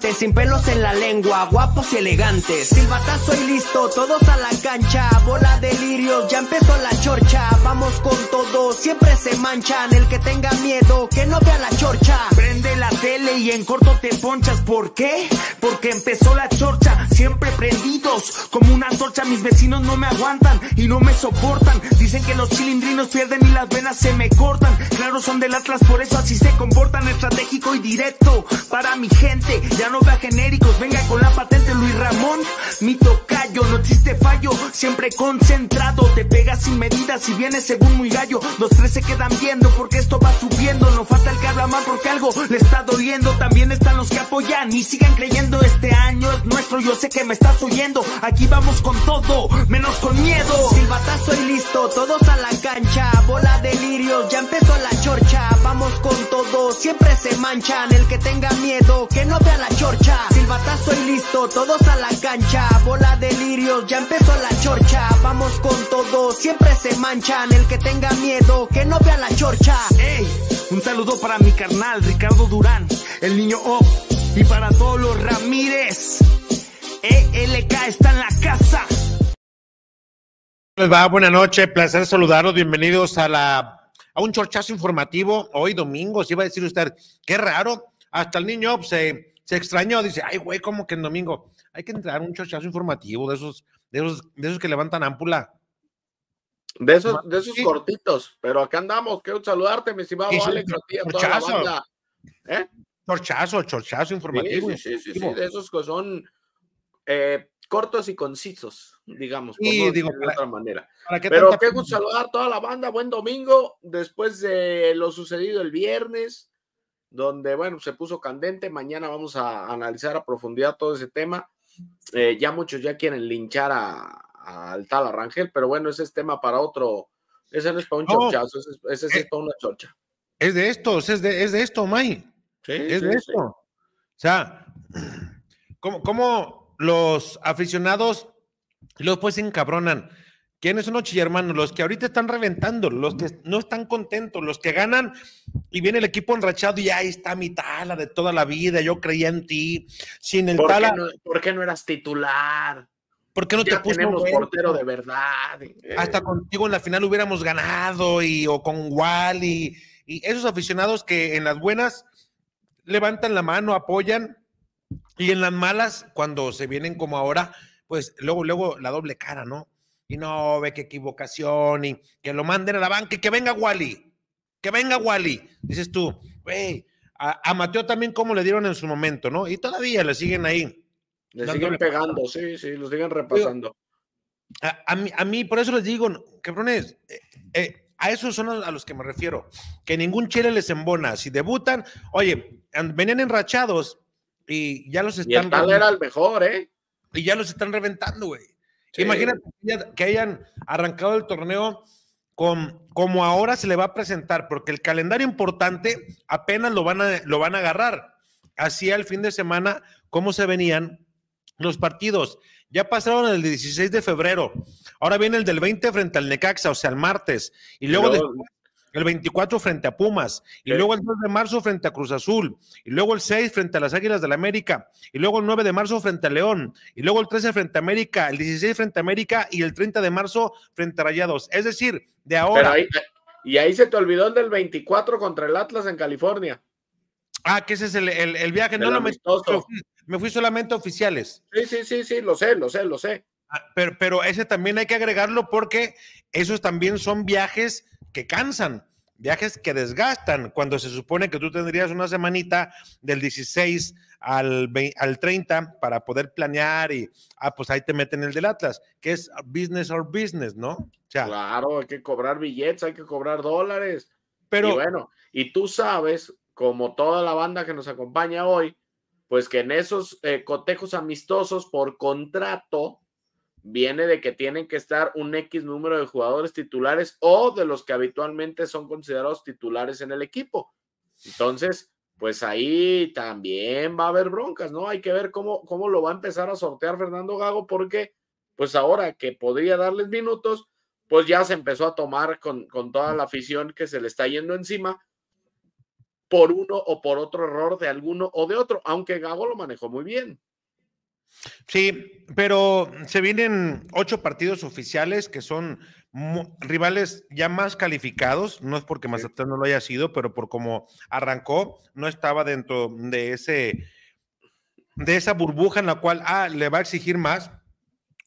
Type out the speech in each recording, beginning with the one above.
sin pelos en la lengua, guapos y elegantes, silbatazo y listo, todos a la cancha, bola de lirios, ya empezó la chorcha, vamos con todo, siempre se manchan, el que tenga miedo, que no vea la chorcha. Prende la tele y en corto te ponchas, ¿por qué? Porque empezó la chorcha, siempre prendidos, como una torcha, mis vecinos no me aguantan y no me soportan, dicen que los chilindrinos pierden y las venas se me cortan, claro son del Atlas, por eso así se comportan, estratégico y directo, para mi gente, ya no vea genéricos, venga con la patente Luis Ramón, mi tocayo, no existe fallo, siempre concentrado, te pegas sin medidas y vienes según muy gallo, los tres se quedan viendo porque esto va subiendo, no falta el que habla mal porque algo le está doliendo, también están los que apoyan y sigan creyendo, este año es nuestro, yo sé que me estás oyendo, aquí vamos con todo, menos con miedo. Silbatazo y listo, todos a la cancha, bola de lirios, ya empezó la chorcha, vamos con todo, siempre se manchan, el que tenga miedo, que no vea la chorcha. Silbatazo y listo, todos a la cancha, bola de lirios, ya empezó la chorcha, vamos con todo, siempre se manchan, el que tenga miedo, que no vea la chorcha. Ey, un saludo para mi carnal Ricardo Durán, el niño O, y para todos los Ramírez. ELK está en la casa. Les va, buenas noches, placer saludarlos, bienvenidos a la a un chorchazo informativo, hoy domingo, si iba a decir usted, qué raro, hasta el niño se, se extrañó, dice, ay güey, ¿cómo que en domingo? Hay que entrar un chorchazo informativo de esos, de esos, de esos que levantan ámpula. De esos, de esos cortitos, pero acá andamos, quiero saludarte, mi estimado Alex, chorchazo. banda. ¿Eh? Chorchazo, chorchazo informativo. sí, sí, sí, de esos que son eh, cortos y concisos, digamos, por Sí, no digo, de para- otra manera. ¿Para qué Pero qué gusto saludar a toda la banda, buen domingo, después de lo sucedido el viernes, donde, bueno, se puso candente, mañana vamos a analizar a profundidad todo ese tema. Eh, ya muchos ya quieren linchar a- al tal Arrangel, pero bueno, ese es tema para otro, ese no es para un No. chorchazo, ese, es- ese sí es Eh, para una chorcha. Es de estos, es de, es de esto, May. Sí, es sí, de sí. esto. O sea, ¿cómo, cómo los aficionados luego pues se encabronan? ¿Quiénes son los chillermanos? Los que ahorita están reventando, los que no están contentos, los que ganan y viene el equipo enrachado y ahí está mi tala de toda la vida, yo creía en ti. Sin el ¿Por qué, tala, no, por qué no eras titular? ¿por qué no ya te puso tenemos portero de verdad. Eh, hasta contigo en la final hubiéramos ganado y o con Wally y esos aficionados que en las buenas levantan la mano, apoyan y en las malas cuando se vienen como ahora, pues luego luego la doble cara, ¿no? Y no ve qué equivocación y que lo manden a la banca y que venga Wally, que venga Wally. Dices tú, güey, a, a Mateo también como le dieron en su momento, ¿no? Y todavía le siguen ahí. Le siguen pegando, sí, sí, lo siguen repasando. A, a mí, a mí, por eso les digo, cabrones, eh, eh, a esos son a, los que me refiero, que ningún chile les embona. Si debutan, oye, an- venían enrachados y ya los Y están el tal era el mejor, ¿eh? y ya los están reventando, güey. Sí. Imagínate que haya- que hayan arrancado el torneo con, como ahora se le va a presentar, porque el calendario importante apenas lo van a, lo van a agarrar. Así al fin de semana, cómo se venían los partidos. Ya pasaron el 16 de febrero. Ahora viene el del 20 frente al Necaxa, o sea, el martes. Y luego, después, el 24 frente a Pumas. Y Sí. luego el 2 de marzo frente a Cruz Azul. Y luego el 6 frente a las Águilas del la América. Y luego el 9 de marzo frente a León. Y luego el 13 frente a América. El 16 frente a América. Y el 30 de marzo frente a Rayados. Es decir, de ahora. ahí, y ahí se te olvidó el del 24 contra el Atlas en California. Ah, que ese es el, el- el viaje. No lo metí, amistoso. me fui- me fui solamente a oficiales. Sí, sí, sí, sí, lo sé, lo sé, lo sé. Ah, pero, pero ese también hay que agregarlo porque esos también son viajes que cansan viajes que desgastan, cuando se supone que tú tendrías una semanita del 16 al, al 30 para poder planear y, ah, pues ahí te meten el del Atlas, que es business or business, ¿no? claro, hay que cobrar billetes, hay que cobrar dólares. Pero y bueno, y tú sabes, como toda la banda que nos acompaña hoy, pues que en esos eh, cotejos amistosos por contrato, viene de que tienen que estar un X número de jugadores titulares o de los que habitualmente son considerados titulares en el equipo. Entonces, pues ahí también va a haber broncas, ¿no? Hay que ver cómo, cómo lo va a empezar a sortear Fernando Gago, porque pues ahora que podría darles minutos, pues ya se empezó a tomar con, con toda la afición que se le está yendo encima por uno o por otro error de alguno o de otro, aunque Gago lo manejó muy bien. Sí, pero se vienen ocho partidos oficiales que son rivales ya más calificados. No es porque Mazatlán no lo haya sido, pero por cómo arrancó, no estaba dentro de ese de esa burbuja en la cual ah, le va a exigir más.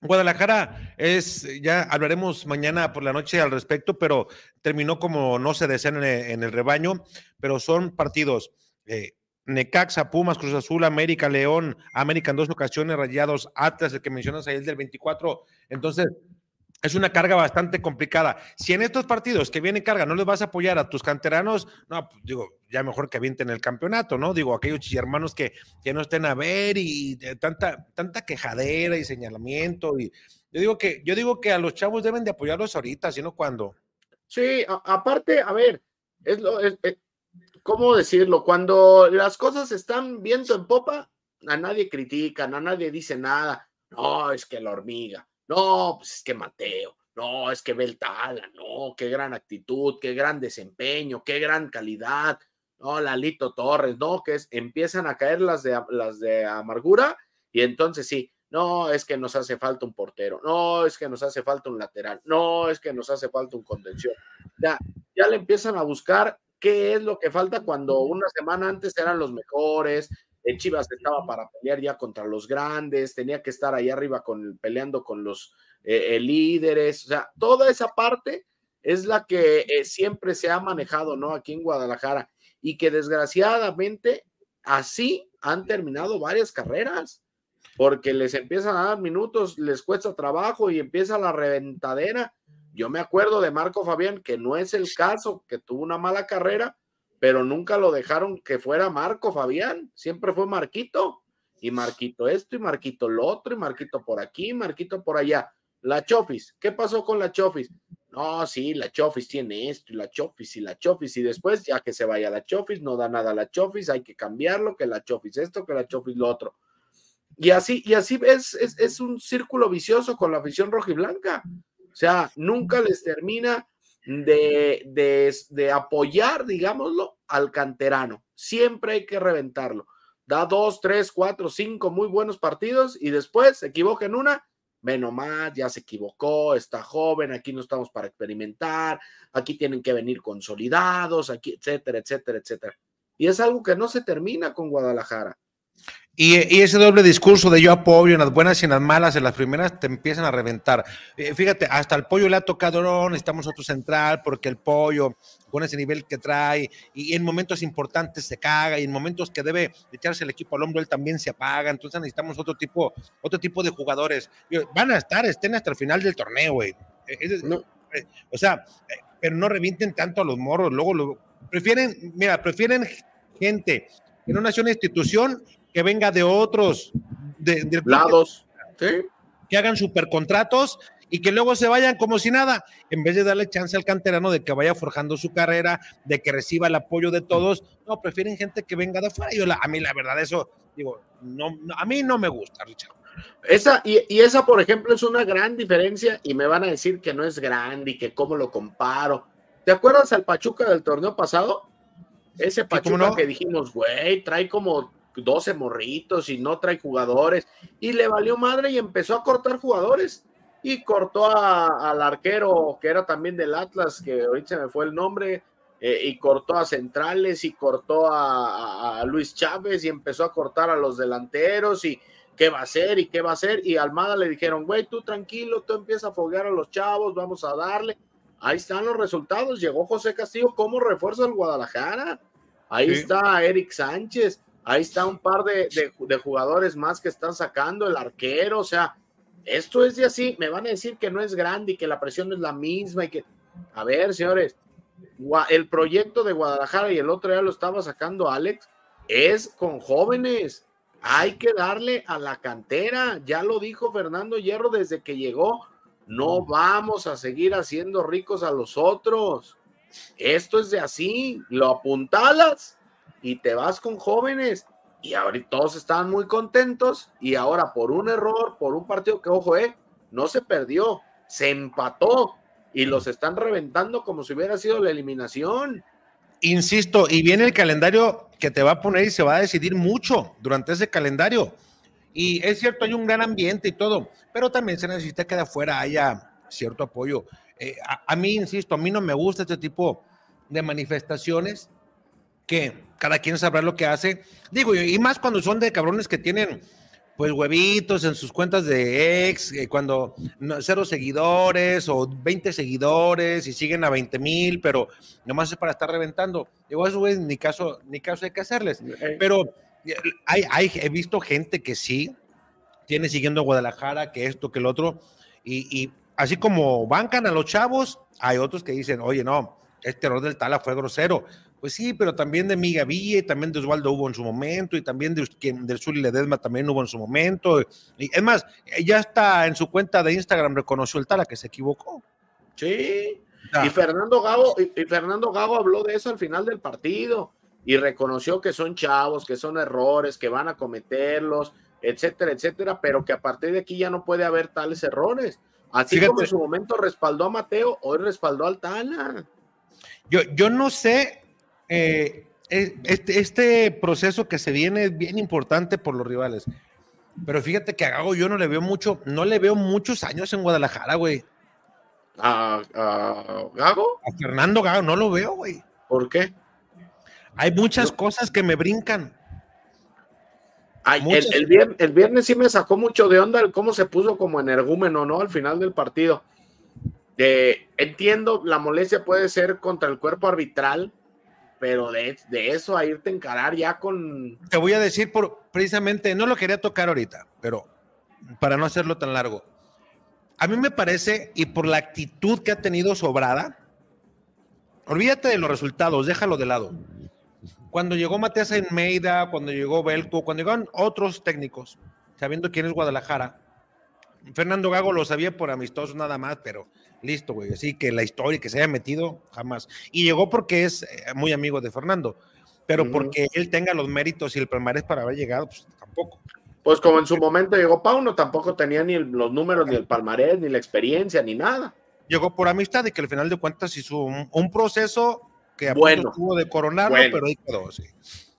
Guadalajara es, ya hablaremos mañana por la noche al respecto, pero terminó como no se desea en el, rebaño, pero son partidos eh, Necaxa, Pumas, Cruz Azul, América, León, América en dos ocasiones, Rayados, Atlas, el que mencionas ahí, el del 24. Entonces, es una carga bastante complicada. Si en estos partidos que viene carga no les vas a apoyar a tus canteranos, no, pues digo, ya mejor que avienten el campeonato, ¿no? Digo, aquellos hermanos que, que no estén a ver y tanta, tanta quejadera y señalamiento. Y yo digo que, yo digo que a los chavos deben de apoyarlos ahorita, sino cuando. Sí, aparte, a ver, es lo, es, ¿cómo decirlo? Cuando las cosas están viento en popa, a nadie critican, a nadie dice nada. No, es que la hormiga, no, pues es que Mateo, no, es que Beltala, no, qué gran actitud, qué gran desempeño, qué gran calidad, no, Lalito Torres, no, que es, empiezan a caer las de, las de amargura y entonces sí, no, es que nos hace falta un portero, no, es que nos hace falta un lateral, no, es que nos hace falta un contención. Ya, ya le empiezan a buscar qué es lo que falta cuando una semana antes eran los mejores, el Chivas estaba para pelear ya contra los grandes, tenía que estar ahí arriba con, peleando con los eh, eh, líderes, o sea, toda esa parte es la que eh, siempre se ha manejado, ¿no? Aquí en Guadalajara y que desgraciadamente así han terminado varias carreras, porque les empiezan a dar minutos, les cuesta trabajo y empieza la reventadera yo me acuerdo de Marco Fabián, que no es el caso, que tuvo una mala carrera, pero nunca lo dejaron que fuera Marco Fabián, siempre fue Marquito, y Marquito esto, y Marquito lo otro, y Marquito por aquí, Marquito por allá. La Chofis, ¿qué pasó con la Chofis? No, sí, la Chofis tiene esto, y la Chofis, y la Chofis, y después, ya que se vaya la Chofis, no da nada la Chofis, hay que cambiarlo, que la Chofis esto, que la Chofis lo otro. Y así, y así es, es, es un círculo vicioso con la afición rojiblanca. O sea, nunca les termina de, de, apoyar, digámoslo, al canterano. Siempre hay que reventarlo. Da dos, tres, cuatro, cinco muy buenos partidos y después se equivoca en una, menos más, ya se equivocó, está joven, aquí no estamos para experimentar, aquí tienen que venir consolidados, aquí, etcétera, etcétera, etcétera. Y es algo que no se termina con Guadalajara. Y, ese doble discurso de yo apoyo en las buenas y en las malas, en las primeras te empiezan a reventar. Eh, fíjate, hasta el pollo le ha tocado, no, necesitamos otro central porque el pollo con ese nivel que trae y, en momentos importantes se caga y en momentos que debe echarse el equipo al hombro él también se apaga. Entonces necesitamos otro tipo, otro tipo de jugadores. Van a estar, estén hasta el final del torneo, güey. Eh, eh, o sea, pero no revienten tanto a los morros. Luego lo, prefieren, mira, prefieren gente que no nació una institución que venga de otros de, lados, que hagan supercontratos y que luego se vayan como si nada, en vez de darle chance al canterano de que vaya forjando su carrera, de que reciba el apoyo de todos, no, prefieren gente que venga de afuera. Yo a mí la verdad eso, digo, no, a mí no me gusta, Richard. Esa, y, y, esa, por ejemplo, es una gran diferencia y me van a decir que no es grande y que cómo lo comparo. ¿Te acuerdas al Pachuca del torneo pasado? Ese Pachuca que dijimos, güey, trae como 12 morritos y no trae jugadores. Y le valió madre y empezó a cortar jugadores. Y cortó al arquero que era también del Atlas, que ahorita se me fue el nombre, eh, y cortó a centrales y cortó a, Luis Chávez y empezó a cortar a los delanteros y, qué va a hacer y qué va a hacer. Y Almada le dijeron, güey, tú tranquilo, tú empieza a foguear a los chavos, vamos a darle. Ahí están los resultados. Llegó José Castillo como refuerzo del Guadalajara. Ahí está Eric Sánchez. Ahí está un par de, jugadores más que están sacando, el arquero. O sea, esto es de así. Me van a decir que no es grande y que la presión es la misma y que. A ver, señores, el proyecto de Guadalajara y el otro ya lo estaba sacando Alex, es con jóvenes. Hay que darle a la cantera. Ya lo dijo Fernando Hierro desde que llegó. No vamos a seguir haciendo ricos a los otros. Esto es de así. Lo apuntalas y te vas con jóvenes. Y ahorita todos estaban muy contentos. Y ahora, por un error, por un partido que, ojo, eh, no se perdió, se empató y los están reventando como si hubiera sido la eliminación. Insisto, y viene el calendario que te va a poner y se va a decidir mucho durante ese calendario. Y es cierto, hay un gran ambiente y todo, pero también se necesita que de afuera haya cierto apoyo. Eh, a, a, mí, insisto, a mí no me gusta este tipo de manifestaciones que cada quien sabrá lo que hace. Digo, y más cuando son de cabrones que tienen pues huevitos en sus cuentas de ex, eh, cuando cero seguidores o 20 seguidores y siguen a 20 mil, pero nomás es para estar reventando. Igual eso es ni caso, ni caso hay que hacerles. Eh. Pero eh, hay, hay, he visto gente que sí tiene siguiendo a Guadalajara, que esto, que el otro, y, y así como bancan a los chavos, hay otros que dicen, oye, no, este error del Tala fue grosero. Pues sí, pero también de Miga Villa y también de Osvaldo hubo en su momento y también de, del Zuli Ledesma también hubo en su momento. Y, es más, ya está en su cuenta de Instagram, reconoció el Tala que se equivocó. Sí, y Fernando Gago, y, Fernando Gago habló de eso al final del partido y reconoció que son chavos, que son errores, que van a cometerlos, etcétera, etcétera, pero que a partir de aquí ya no puede haber tales errores. Así como en su momento respaldó a Mateo, hoy respaldó al Tala. Yo, yo no sé eh, este, este, proceso que se viene es bien importante por los rivales. Pero fíjate que a Gago yo no le veo mucho, no le veo muchos años en Guadalajara, güey. ¿A, Gago? A Fernando Gago, no lo veo, güey. ¿Por qué? Hay muchas cosas que me brincan. el, viernes, el, viernes, sí me sacó mucho de onda el cómo se puso como energúmeno, ¿no? Al final del partido. Eh, entiendo, la molestia puede ser contra el cuerpo arbitral, pero de, eso a irte a encarar ya con... Te voy a decir por, precisamente, no lo quería tocar ahorita, pero para no hacerlo tan largo. A mí me parece, y por la actitud que ha tenido Sobrada, olvídate de los resultados, déjalo de lado. Cuando llegó Matías Enmeida, cuando llegó Belco, cuando llegaron otros técnicos, sabiendo quién es Guadalajara, Fernando Gago lo sabía por amistoso nada más, pero listo, güey. Así que la historia que se haya metido, jamás. Y llegó porque es eh, muy amigo de Fernando, pero porque él tenga los méritos y el palmarés para haber llegado, pues tampoco. Pues como en su momento llegó Pauno, tampoco tenía ni los números, ni el palmarés, ni la experiencia, ni nada. Llegó por amistad y que al final de cuentas hizo un, proceso que a bueno, tuvo de coronarlo, pero ahí quedó, sí.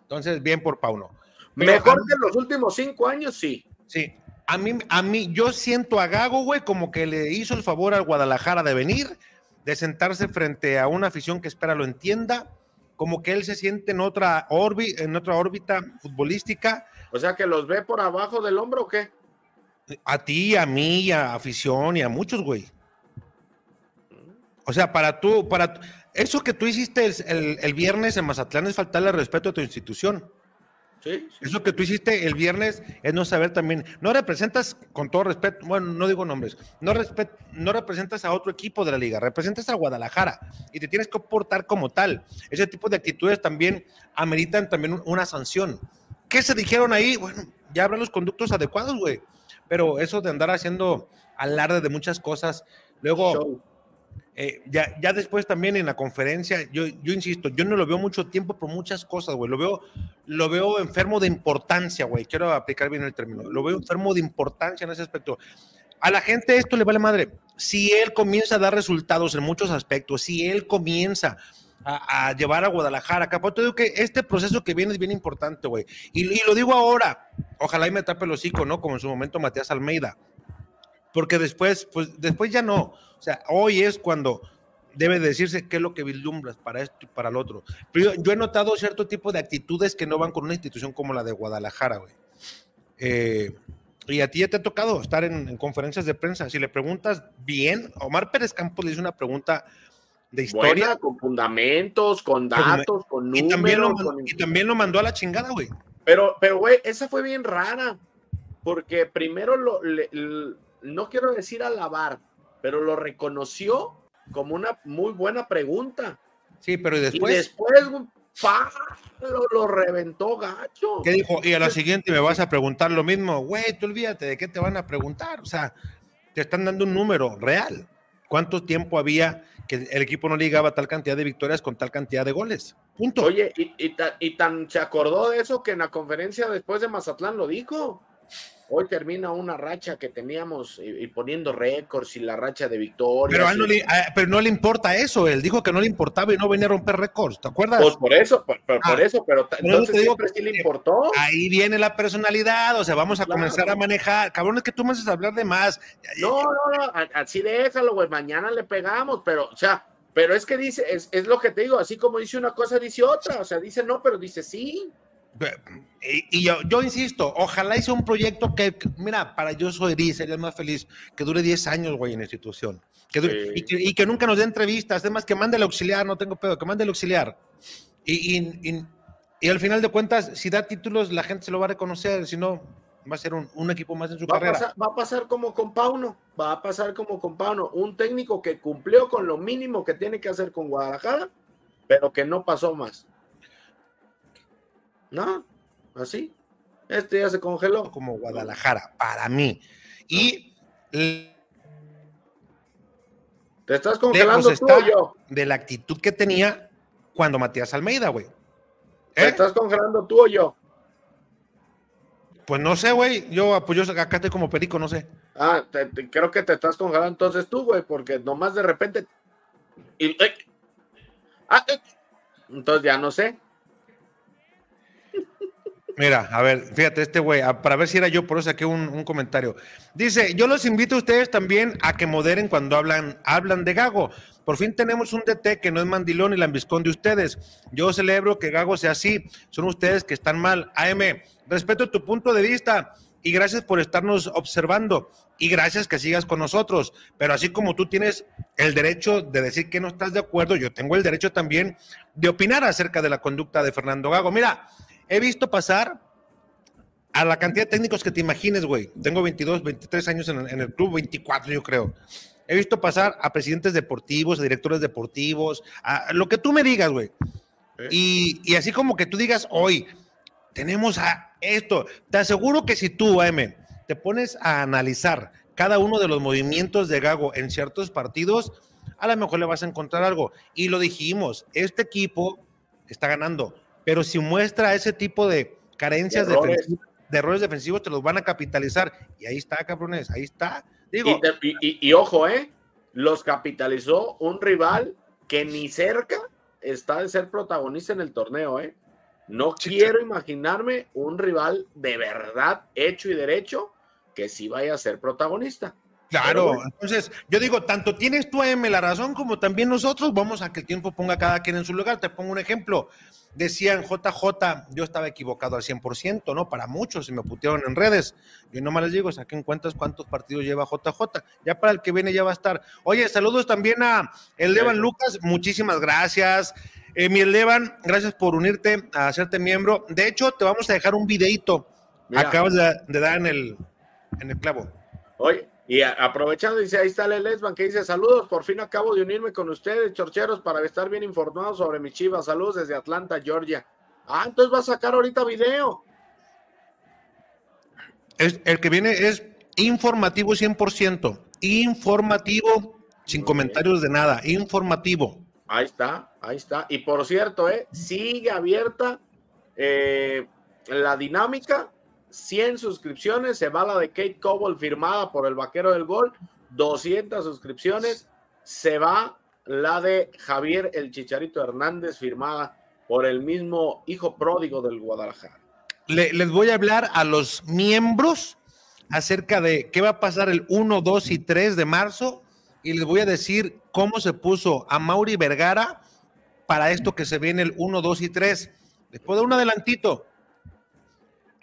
Entonces, bien por Pauno. Mejor que en los últimos cinco años, sí. Sí, a mí, a mí, yo siento a Gago, güey, como que le hizo el favor al Guadalajara de venir, de sentarse frente a una afición que espera lo entienda, como que él se siente en otra, en otra órbita futbolística. O sea, que los ve por abajo del hombro o qué? A ti, a mí, a afición y a muchos, güey. O sea, para tú, para eso que tú hiciste el, el viernes en Mazatlán es faltarle respeto a tu institución. Eso que tú hiciste el viernes es no saber también, no representas, con todo respeto, bueno, no digo nombres, no, no representas a otro equipo de la liga, representas a Guadalajara y te tienes que portar como tal. Ese tipo de actitudes también ameritan también una sanción. ¿Qué se dijeron ahí? Bueno, ya habrá los conductos adecuados, güey. Pero eso de andar haciendo alarde de muchas cosas, luego... Eh, ya, ya después también en la conferencia, yo, yo insisto, yo no lo veo mucho tiempo por muchas cosas, güey. Lo veo, lo veo enfermo de importancia, güey. Quiero aplicar bien el término. Lo veo enfermo de importancia en ese aspecto. A la gente esto le vale madre. Si él comienza a dar resultados en muchos aspectos, si él comienza a, llevar a Guadalajara acá, pues te digo que este proceso que viene es bien importante, güey. Y, y, lo digo ahora, ojalá y me tape el hocico, ¿no? Como en su momento Matías Almeida porque después, pues después ya no. O sea, hoy es cuando debe decirse qué es lo que vislumbras para esto y para el otro. Pero yo, he notado cierto tipo de actitudes que no van con una institución como la de Guadalajara, güey. Eh, y a ti ya te ha tocado estar en, conferencias de prensa. Si le preguntas bien, Omar Pérez Campos le hizo una pregunta de historia. con fundamentos, con datos, con números. Y también, lo, y también lo mandó a la chingada, güey. Pero, pero, güey, esa fue bien rara, porque primero lo, no quiero decir alabar, pero lo reconoció como una muy buena pregunta. Sí, pero después. Y después, lo, lo, reventó gacho. ¿Qué dijo? Y a la siguiente me vas a preguntar lo mismo. Güey, tú olvídate de qué te van a preguntar. O sea, te están dando un número real. ¿Cuánto tiempo había que el equipo no ligaba tal cantidad de victorias con tal cantidad de goles? Punto. Oye, y, y tan se acordó de eso que en la conferencia después de Mazatlán lo dijo. Hoy termina una racha que teníamos y, poniendo récords y la racha de victorias. Pero, no le, pero no le importa eso. Él dijo que no le importaba y no venía a romper récords. ¿Te acuerdas? Pues por eso, por, ah, eso, pero entonces siempre sí le importó. Ahí viene la personalidad. O sea, vamos a comenzar a manejar. Cabrón, es que tú me haces hablar de más. No, no, no. Así déjalo, güey. Mañana le pegamos, pero, o sea. Pero es que dice, es, es lo que te digo, así como dice una cosa, dice otra, o sea, dice no, pero dice sí. Y, yo, yo, insisto, ojalá hice un proyecto que, mira, para yo soy sería más feliz que dure 10 años, güey, en la institución. Que y, que, nunca nos dé entrevistas, además que mande el auxiliar, no tengo pedo, que mande el auxiliar. Y, al final de cuentas, si da títulos, la gente se lo va a reconocer, si no, va a ser un, equipo más en su carrera. va a pasar como con Pauno, va a pasar como con Pauno, un técnico que cumplió con lo mínimo que tiene que hacer con Guadalajara, pero que no pasó más. No, así. Este ya se congeló. Como Guadalajara, para mí. Y. Te estás congelando tú yo. De la actitud que tenía cuando Matías Almeida, güey. ¿Te ¿Eh? estás congelando tú o yo? Pues no sé, güey. Yo, pues yo acá estoy como perico, no sé. Ah, creo que te estás congelando entonces tú, güey, porque nomás de repente. Ah, eh, entonces ya no sé. Mira, a ver, fíjate, este güey, para ver si era yo, por eso saqué un, comentario. Dice, yo los invito a ustedes también a que moderen cuando hablan, hablan de Gago. Por fin tenemos un DT que no es mandilón y lambiscón de ustedes. Yo celebro que Gago sea así. Son ustedes que están mal. AM, respeto tu punto de vista y gracias por estarnos observando y gracias que sigas con nosotros. Pero así como tú tienes el derecho de decir que no estás de acuerdo, yo tengo el derecho también de opinar acerca de la conducta de Fernando Gago. Mira, He visto pasar a la cantidad de técnicos que te imagines, güey. Tengo 22, 23 años en, el club, 24 yo creo. He visto pasar a presidentes deportivos, a directores deportivos, a lo que tú me digas, güey. Y, y, así como que tú digas, hoy tenemos a esto. Te aseguro que si tú, AM, te pones a analizar cada uno de los movimientos de Gago en ciertos partidos, a lo mejor le vas a encontrar algo. Y lo dijimos, este equipo está ganando pero si muestra ese tipo de carencias de errores. de errores defensivos, te los van a capitalizar. Y ahí está, cabrones, ahí está. Digo, y, ojo, ¿eh? Los capitalizó un rival que ni cerca está de ser protagonista en el torneo, ¿eh? No quiero imaginarme un rival de verdad hecho y derecho que sí vaya a ser protagonista. Claro, entonces yo digo, tanto tienes tú, M, la razón, como también nosotros, vamos a que el tiempo ponga a cada quien en su lugar. Te pongo un ejemplo decían JJ, yo estaba equivocado al 100%, ¿no? Para muchos, y me putearon en redes. Yo nomás les digo, saquen cuentas cuántos partidos lleva JJ. Ya para el que viene ya va a estar. Oye, saludos también a Elevan Lucas, muchísimas gracias. Eh, mi Elevan, gracias por unirte a hacerte miembro. De hecho, te vamos a dejar un videito. Acabas de, dar en el, en el clavo. Oye, y aprovechando, dice, ahí está Lesban que dice, saludos, por fin acabo de unirme con ustedes, chorcheros, para estar bien informados sobre mi chivas. Saludos desde Atlanta, Georgia. Ah, entonces va a sacar ahorita video. Es, el que viene es informativo 100%, informativo, sin comentarios de nada, informativo. Ahí está, ahí está. Y por cierto, eh, sigue abierta eh, la dinámica 100 suscripciones, se va la de Kate Cobble firmada por el vaquero del gol, 200 suscripciones, se va la de Javier el Chicharito Hernández firmada por el mismo hijo pródigo del Guadalajara. les voy a hablar a los miembros acerca de qué va a pasar el 1, 2 y 3 de marzo y les voy a decir cómo se puso a Mauri Vergara para esto que se viene el 1, 2 y 3. Después de un adelantito,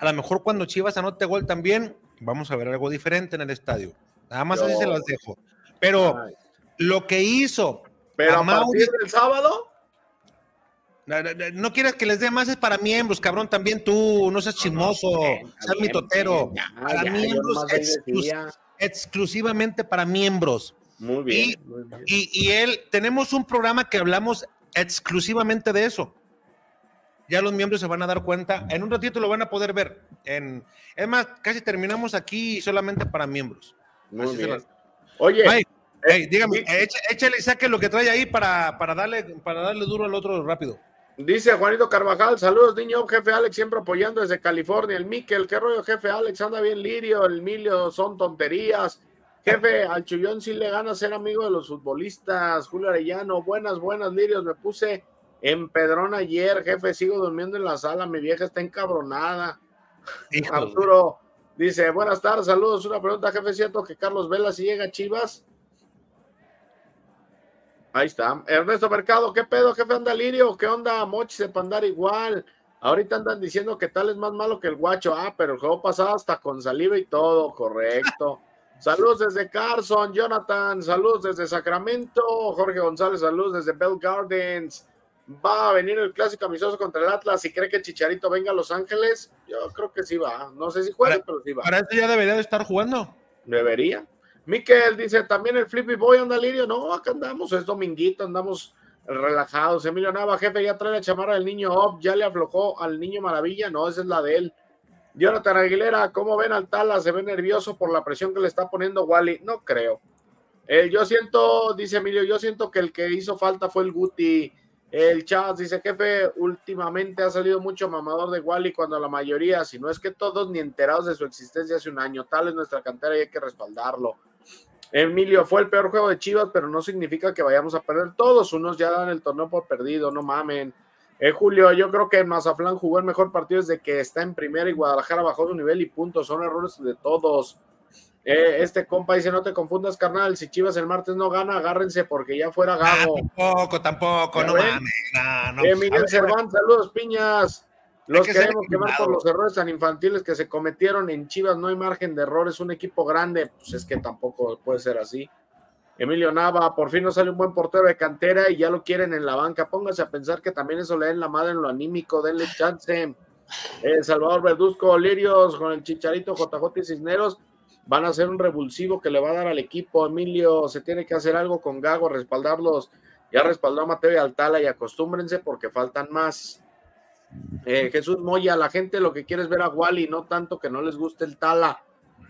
a lo mejor cuando Chivas anote gol también, vamos a ver algo diferente en el estadio. Nada más así se las dejo. Pero lo que hizo. Pero a, partir del sábado. No, quieres que les dé más, es para miembros, cabrón. También tú, no seas chismoso, seas mi totero. para miembros, exclusivamente para miembros. Muy bien. y él, tenemos un programa que hablamos exclusivamente de eso ya los miembros se van a dar cuenta. En un ratito lo van a poder ver. En, es más, casi terminamos aquí solamente para miembros. Muy bien. Oye, eh, dígame, échale y saque lo que trae ahí para, para, darle, para darle duro al otro rápido. Dice Juanito Carvajal, saludos niño, jefe Alex, siempre apoyando desde California. El Miquel, qué rollo, jefe Alex, anda bien lirio, el Milio son tonterías. Jefe, al Chullón sí le gana ser amigo de los futbolistas. Julio Arellano, buenas, buenas, lirios, me puse en Pedrón ayer, jefe, sigo durmiendo en la sala, mi vieja está encabronada. Arturo dice, buenas tardes, saludos. Una pregunta, jefe, ¿cierto que Carlos Vela si llega a Chivas? Ahí está. Ernesto Mercado, ¿qué pedo, jefe anda lirio? ¿Qué onda? Mochi se andar igual. Ahorita andan diciendo que tal es más malo que el guacho. Ah, pero el juego pasado hasta con saliva y todo, correcto. Saludos desde Carson, Jonathan. Saludos desde Sacramento. Jorge González, saludos desde Bell Gardens va a venir el clásico amistoso contra el Atlas y cree que Chicharito venga a Los Ángeles, yo creo que sí va. No sé si juega, pero sí va. Para eso ya debería de estar jugando. Debería. Miquel dice, también el Flippy Boy anda lirio. No, acá andamos, es dominguito, andamos relajados. Emilio Nava, jefe, ya trae la chamarra del niño Op, ya le aflojó al niño Maravilla. No, esa es la de él. Jonathan Aguilera, ¿cómo ven al Tala? ¿Se ve nervioso por la presión que le está poniendo Wally? No creo. Yo siento, dice Emilio, yo siento que el que hizo falta fue el Guti el Chas dice, jefe, últimamente ha salido mucho mamador de Wally cuando la mayoría, si no es que todos, ni enterados de su existencia hace un año. Tal es nuestra cantera y hay que respaldarlo. Emilio, fue el peor juego de Chivas, pero no significa que vayamos a perder todos. Unos ya dan el torneo por perdido, no mamen. Eh, Julio, yo creo que Mazaflán jugó el mejor partido desde que está en primera y Guadalajara bajó su nivel y punto. Son errores de todos. Eh, este compa dice, no te confundas, carnal, si Chivas el martes no gana, agárrense porque ya fuera Gago. tampoco, tampoco, no mames. No, eh, Miguel Cerván, saludos, piñas. Los que queremos quemar por los errores tan infantiles que se cometieron en Chivas, no hay margen de errores, un equipo grande, pues es que tampoco puede ser así. Emilio Nava, por fin no sale un buen portero de cantera y ya lo quieren en la banca. Póngase a pensar que también eso le den la madre en lo anímico, denle chance. Eh, Salvador Verduzco, Lirios, con el Chicharito, JJ y Cisneros van a hacer un revulsivo que le va a dar al equipo. Emilio, se tiene que hacer algo con Gago, respaldarlos. Ya respaldó a Mateo y Altala y acostúmbrense porque faltan más. Eh, Jesús Moya, la gente lo que quiere es ver a Wally, no tanto que no les guste el Tala.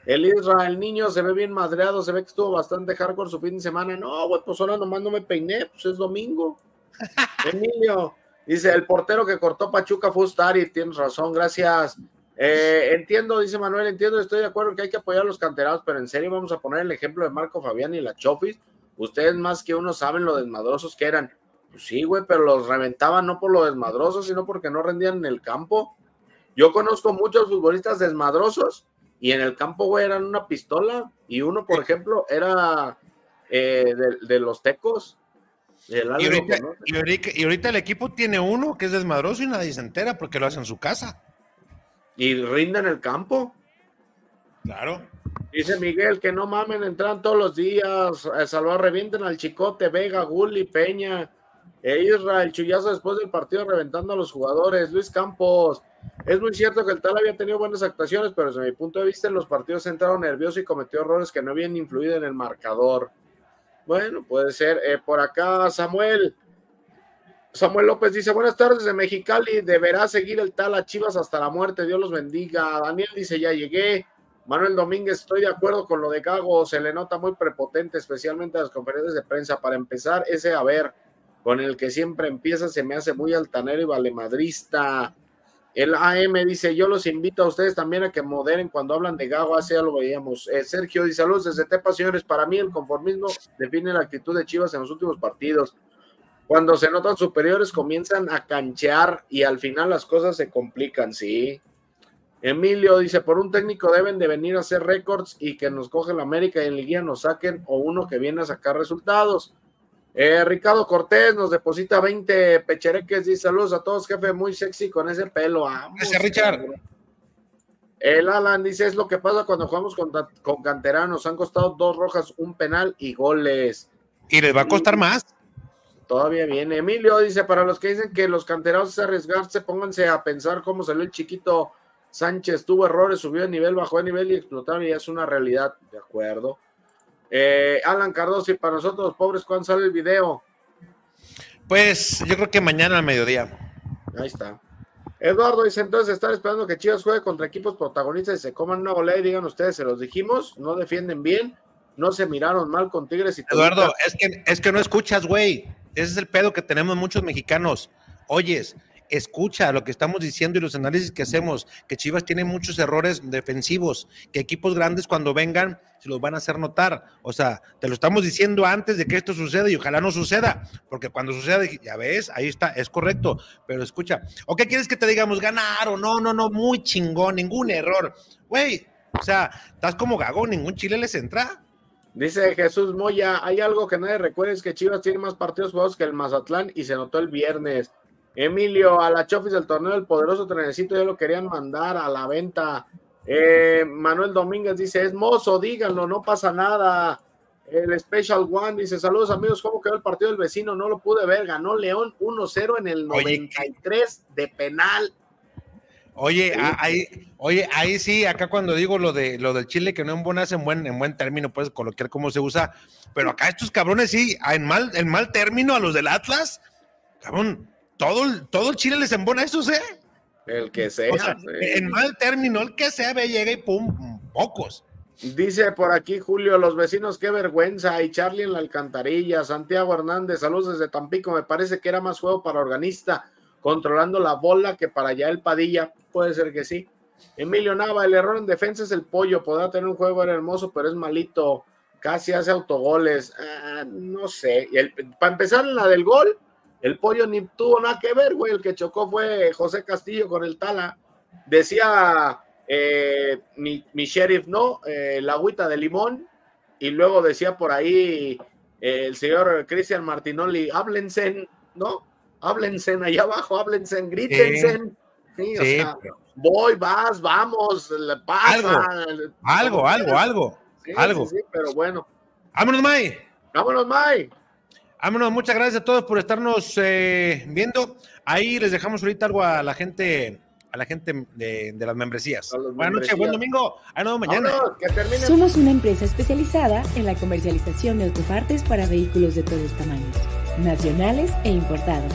El Israel, el niño se ve bien madreado, se ve que estuvo bastante hardcore su fin de semana. No, güey, pues ahora nomás no me peiné, pues es domingo. Emilio, dice, el portero que cortó Pachuca fue Ustari, tienes razón, gracias. Eh, entiendo, dice Manuel, entiendo, estoy de acuerdo que hay que apoyar a los canterados, pero en serio vamos a poner el ejemplo de Marco Fabián y la Chofis. Ustedes más que uno saben lo desmadrosos que eran. Pues sí, güey, pero los reventaban no por lo desmadrosos, sino porque no rendían en el campo. Yo conozco muchos futbolistas desmadrosos y en el campo, güey, eran una pistola. Y uno, por ejemplo, era eh, de, los tecos. Y ahorita, y ahorita el equipo tiene uno que es desmadroso y nadie se entera porque lo hace en su casa y rinden el campo. Claro. Dice Miguel que no mamen, entran todos los días. A salvar, revienten al Chicote, Vega, Gulli, Peña, e Israel, Chuyazo después del partido reventando a los jugadores. Luis Campos, es muy cierto que el tal había tenido buenas actuaciones, pero desde mi punto de vista en los partidos entraron nerviosos y cometió errores que no habían influido en el marcador. Bueno, puede ser. Eh, por acá, Samuel, Samuel López dice, buenas tardes de Mexicali, deberá seguir el tal a Chivas hasta la muerte, Dios los bendiga. Daniel dice, ya llegué. Manuel Domínguez, estoy de acuerdo con lo de Gago, se le nota muy prepotente, especialmente en las conferencias de prensa. Para empezar, ese haber con el que siempre empieza se me hace muy altanero y valemadrista. El AM dice, yo los invito a ustedes también a que moderen cuando hablan de Gago, así ya lo veíamos. Eh, Sergio dice, saludos desde Tepa, señores, para mí el conformismo define la actitud de Chivas en los últimos partidos cuando se notan superiores comienzan a canchear y al final las cosas se complican, sí. Emilio dice, por un técnico deben de venir a hacer récords y que nos coge la América y en Liguilla nos saquen o uno que viene a sacar resultados. Eh, Ricardo Cortés nos deposita 20 pechereques, dice saludos a todos, jefe, muy sexy con ese pelo. Gracias, Richard. El Alan dice, es lo que pasa cuando jugamos con, con canteranos. Han costado dos rojas, un penal y goles. Y les va a costar más. Todavía viene. Emilio dice, para los que dicen que los canteranos se arriesgarse, pónganse a pensar cómo salió el chiquito Sánchez. Tuvo errores, subió de nivel, bajó de nivel y explotaron y es una realidad. De acuerdo. Eh, Alan Cardoso, y para nosotros los pobres, ¿cuándo sale el video? Pues yo creo que mañana al mediodía. Ahí está. Eduardo dice entonces están esperando que Chivas juegue contra equipos protagonistas y se coman una golea y digan ustedes, se los dijimos, no defienden bien, no se miraron mal con Tigres y Eduardo, es que, es que no escuchas, güey. Ese es el pedo que tenemos muchos mexicanos. Oyes, escucha lo que estamos diciendo y los análisis que hacemos, que Chivas tiene muchos errores defensivos, que equipos grandes cuando vengan se los van a hacer notar. O sea, te lo estamos diciendo antes de que esto suceda y ojalá no suceda, porque cuando suceda, ya ves, ahí está, es correcto, pero escucha, ¿o qué quieres que te digamos? Ganar o no, no, no, muy chingón, ningún error. Güey, o sea, estás como gago, ningún chile les entra. Dice Jesús Moya, hay algo que nadie recuerda, es que Chivas tiene más partidos jugados que el Mazatlán y se notó el viernes. Emilio, a la Chofis del torneo del poderoso trenecito ya lo querían mandar a la venta. Eh, Manuel Domínguez dice, es mozo, díganlo, no pasa nada. El Special One dice, saludos amigos, ¿cómo quedó el partido del vecino? No lo pude ver, ganó León 1-0 en el 93 de penal. Oye, ahí, oye, ahí sí, acá cuando digo lo de lo del Chile, que no en buenas en buen, en buen término, puedes colocar cómo se usa, pero acá estos cabrones sí, en mal, en mal término a los del Atlas, cabrón, todo, todo el Chile les embona eso, ¿eh? El que sea. En mal término, el que sea, ve, llega y pum, pocos. Dice por aquí Julio, los vecinos, qué vergüenza. Y Charlie en la alcantarilla. Santiago Hernández, saludos desde Tampico. Me parece que era más juego para organista, controlando la bola que para allá el Padilla. Puede ser que sí. Emilio Nava, el error en defensa es el pollo. Podrá tener un juego, hermoso, pero es malito. Casi hace autogoles. Ah, no sé. Y para empezar, la del gol, el pollo ni tuvo nada que ver, güey. El que chocó fue José Castillo con el Tala. Decía eh, mi, sheriff, ¿no? Eh, la agüita de limón. Y luego decía por ahí eh, el señor Cristian Martinoli, háblense, ¿no? Háblense allá abajo, háblense, grítense. Sí, o sea, voy, vas, vamos, le pasa. Algo, algo, algo, algo. Sí, pero bueno. Vámonos, May. Vámonos, May. Vámonos, muchas gracias a todos por estarnos eh, viendo. Ahí les dejamos ahorita algo a la gente, a la gente de, las membresías. Buenas noches, buen domingo. Ahí nos mañana. Somos una empresa especializada en la comercialización de autopartes para vehículos de todos tamaños, nacionales e importados.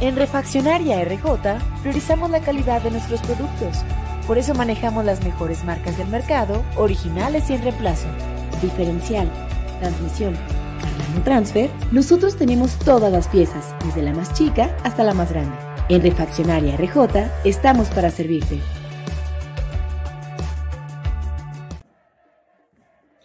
En Refaccionaria RJ priorizamos la calidad de nuestros productos. Por eso manejamos las mejores marcas del mercado, originales y en reemplazo. Diferencial, transmisión Transfer, nosotros tenemos todas las piezas, desde la más chica hasta la más grande. En Refaccionaria RJ estamos para servirte.